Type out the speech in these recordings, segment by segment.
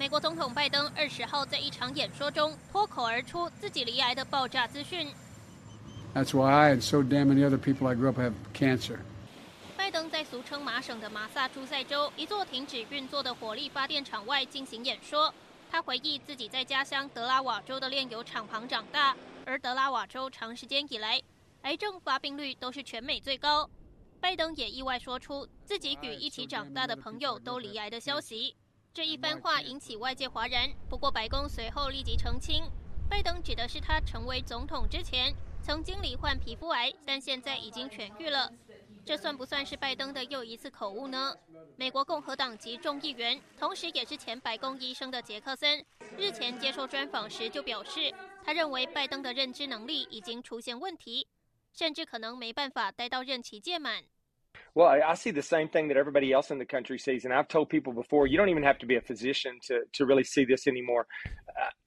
美国总统拜登二十号在一场演说中脱口而出自己罹癌的爆炸资讯。That's why I and so damn many other people I grew up have cancer. 拜登在俗称麻省的马萨诸塞州一座停止运作的火力发电厂外进行演说。他回忆自己在家乡德拉瓦州的炼油厂旁长大，而德拉瓦州长时间以来癌症发病率都是全美最高。拜登也意外说出自己与一起长大的朋友都罹癌的消息，这一番话引起外界哗然。不过白宫随后立即澄清，拜登指的是他成为总统之前曾经罹患皮肤癌，但现在已经痊愈了。这算不算是拜登的又一次口误呢？美国共和党籍众议员，同时也是前白宫医生的杰克森，日前接受专访时就表示，他认为拜登的认知能力已经出现问题。甚至可能没办法待到任期届满。Well, I see the same thing that everybody else in the country sees, and I've told people before, you don't even have to be a physician to to really see this anymore.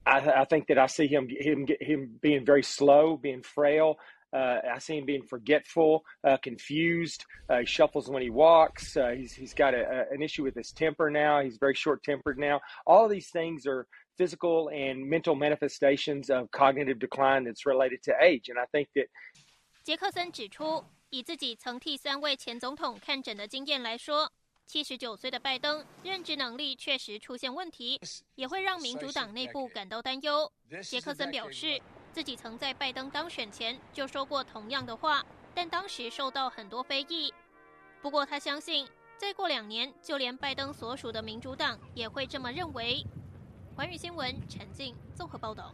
I I think that I see him him him being very slow, being frail. Uh, I see him being forgetful, uh, confused. Uh, he shuffles when he walks. Uh, he's he's got a, a, an issue with his temper now. He's very short tempered now. All of these things are physical and mental manifestations of cognitive decline that's related to age, and I think that. 杰克森指出， 以自己曾替三位前总统看诊的经验来说，七十九岁的拜登认知能力确实出现问题，也会让民主党内部感到担忧。杰克森表示，自己曾在拜登当选前就说过同样的话，但当时受到很多非议。不过他相信，再过两年，就连拜登所属的民主党也会这么认为。环宇新闻陈静综合报道。